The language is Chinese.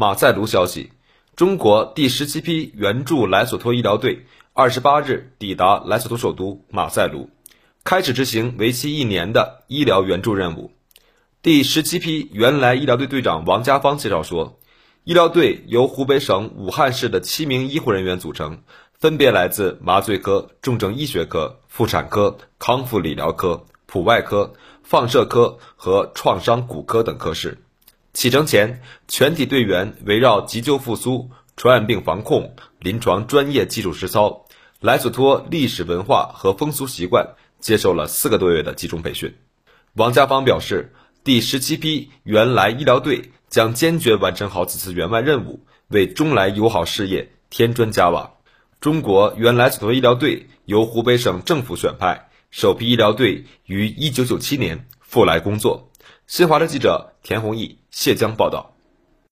马赛卢消息，中国第十七批援助莱索托医疗队二十八日抵达莱索托首都马赛卢，开始执行为期一年的医疗援助任务。第十七批援莱医疗队队长王家芳介绍说，医疗队由湖北省武汉市的七名医护人员组成，分别来自麻醉科、重症医学科、妇产科、康复理疗科、普外科、放射科和创伤骨科等科室。启程前，全体队员围绕急救复苏、传染病防控、临床专业技术实操、莱索托历史文化和风俗习惯，接受了四个多月的集中培训。王家芳表示，第十七批援莱医疗队将坚决完成好此次援外任务，为中莱友好事业添砖加瓦。中国援莱索托医疗队由湖北省政府选派，首批医疗队于一九九七年赴莱工作。新华社记者田弘毅、谢江报道。